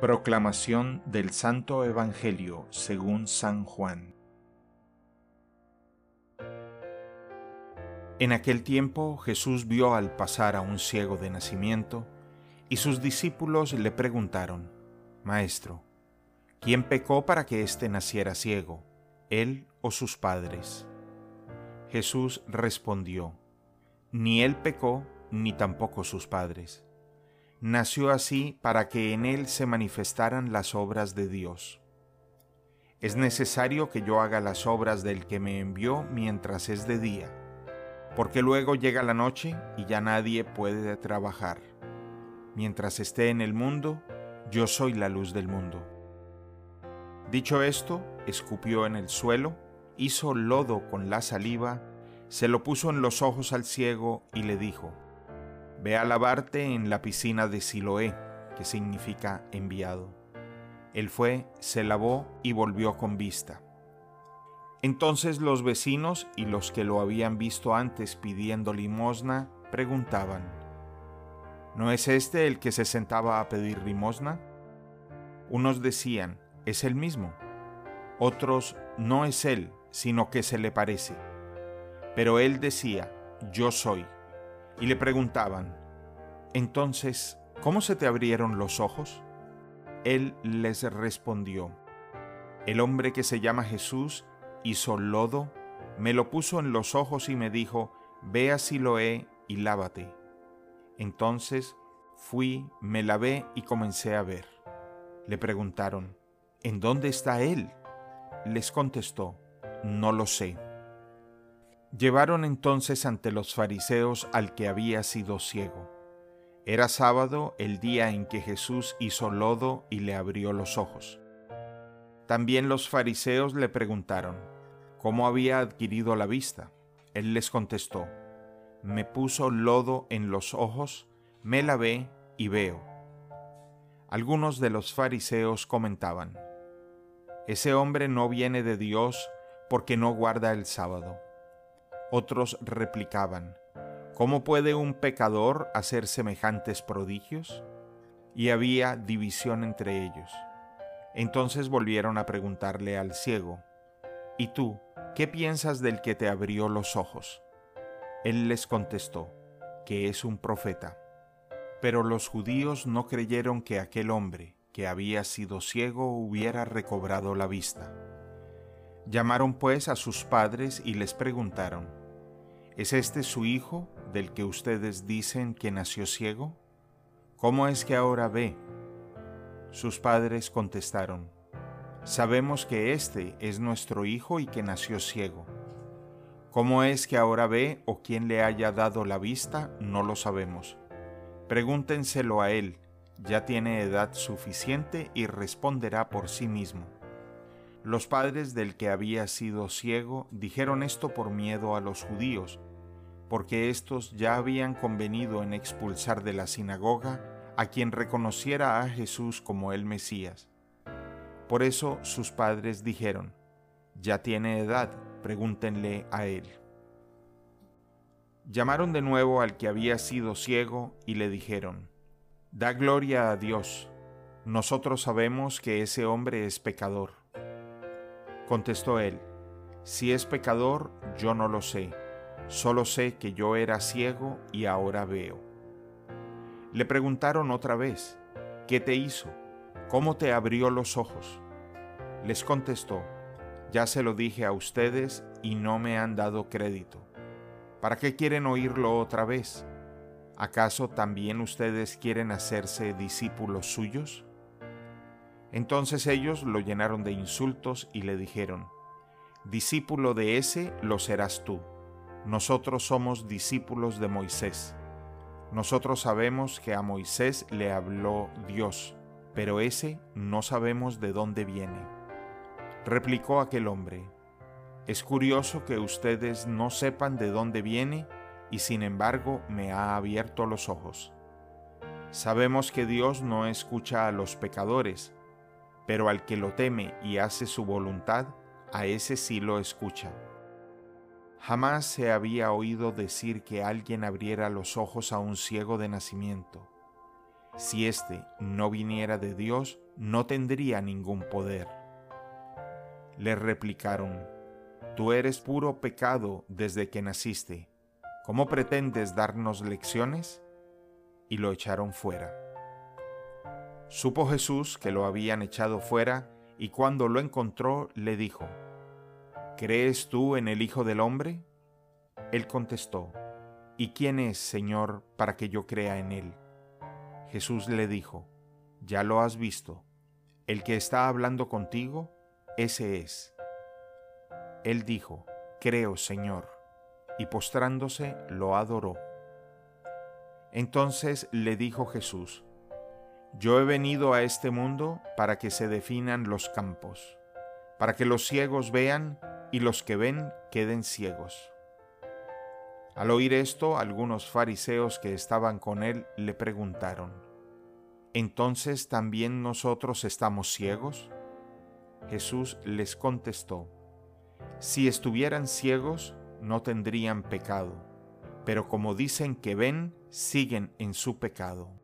Proclamación del Santo Evangelio según San Juan. En aquel tiempo Jesús vio al pasar a un ciego de nacimiento, y sus discípulos le preguntaron, Maestro, ¿quién pecó para que éste naciera ciego, él o sus padres? Jesús respondió, Ni él pecó, ni tampoco sus padres nació así para que en él se manifestaran las obras de Dios. Es necesario que yo haga las obras del que me envió mientras es de día, porque luego llega la noche y ya nadie puede trabajar. Mientras esté en el mundo, yo soy la luz del mundo. Dicho esto, escupió en el suelo, hizo lodo con la saliva, se lo puso en los ojos al ciego y le dijo, Ve a lavarte en la piscina de Siloé, que significa enviado. Él fue, se lavó y volvió con vista. Entonces los vecinos y los que lo habían visto antes pidiendo limosna preguntaban, ¿no es este el que se sentaba a pedir limosna? Unos decían, es el mismo. Otros, no es él, sino que se le parece. Pero él decía, yo soy y le preguntaban, Entonces, ¿cómo se te abrieron los ojos? Él les respondió, El hombre que se llama Jesús hizo lodo, me lo puso en los ojos y me dijo, Ve a Siloé y lávate. Entonces fui, me lavé y comencé a ver. Le preguntaron, ¿En dónde está él? Les contestó, No lo sé. Llevaron entonces ante los fariseos al que había sido ciego. Era sábado el día en que Jesús hizo lodo y le abrió los ojos. También los fariseos le preguntaron, ¿cómo había adquirido la vista? Él les contestó, me puso lodo en los ojos, me lavé y veo. Algunos de los fariseos comentaban, ese hombre no viene de Dios porque no guarda el sábado. Otros replicaban, ¿Cómo puede un pecador hacer semejantes prodigios? Y había división entre ellos. Entonces volvieron a preguntarle al ciego, ¿Y tú, qué piensas del que te abrió los ojos? Él les contestó, que es un profeta. Pero los judíos no creyeron que aquel hombre, que había sido ciego, hubiera recobrado la vista. Llamaron pues a sus padres y les preguntaron, ¿Es este su hijo del que ustedes dicen que nació ciego? ¿Cómo es que ahora ve? Sus padres contestaron, Sabemos que este es nuestro hijo y que nació ciego. ¿Cómo es que ahora ve o quién le haya dado la vista? No lo sabemos. Pregúntenselo a él, ya tiene edad suficiente y responderá por sí mismo. Los padres del que había sido ciego dijeron esto por miedo a los judíos, porque éstos ya habían convenido en expulsar de la sinagoga a quien reconociera a Jesús como el Mesías. Por eso sus padres dijeron, Ya tiene edad, pregúntenle a él. Llamaron de nuevo al que había sido ciego y le dijeron, Da gloria a Dios, nosotros sabemos que ese hombre es pecador. Contestó él, Si es pecador, yo no lo sé, solo sé que yo era ciego y ahora veo. Le preguntaron otra vez, ¿qué te hizo? ¿Cómo te abrió los ojos? Les contestó, ya se lo dije a ustedes y no me han dado crédito. ¿Para qué quieren oírlo otra vez? ¿Acaso también ustedes quieren hacerse discípulos suyos? Entonces ellos lo llenaron de insultos y le dijeron, Discípulo de ese lo serás tú. Nosotros somos discípulos de Moisés. Nosotros sabemos que a Moisés le habló Dios, pero ese no sabemos de dónde viene. Replicó aquel hombre, Es curioso que ustedes no sepan de dónde viene y sin embargo me ha abierto los ojos. Sabemos que Dios no escucha a los pecadores, pero al que lo teme y hace su voluntad, a ese sí lo escucha. Jamás se había oído decir que alguien abriera los ojos a un ciego de nacimiento. Si éste no viniera de Dios, no tendría ningún poder. Le replicaron, Tú eres puro pecado desde que naciste. ¿Cómo pretendes darnos lecciones? Y lo echaron fuera. Supo Jesús que lo habían echado fuera y cuando lo encontró le dijo, ¿Crees tú en el Hijo del Hombre? Él contestó, ¿Y quién es, Señor, para que yo crea en él? Jesús le dijo, Ya lo has visto, el que está hablando contigo, ese es. Él dijo, Creo, Señor, y postrándose lo adoró. Entonces le dijo Jesús, Yo he venido a este mundo para que se definan los campos, para que los ciegos vean y los que ven queden ciegos. Al oír esto, algunos fariseos que estaban con él le preguntaron, ¿entonces también nosotros estamos ciegos? Jesús les contestó, si estuvieran ciegos, no tendrían pecado, pero como dicen que ven, siguen en su pecado.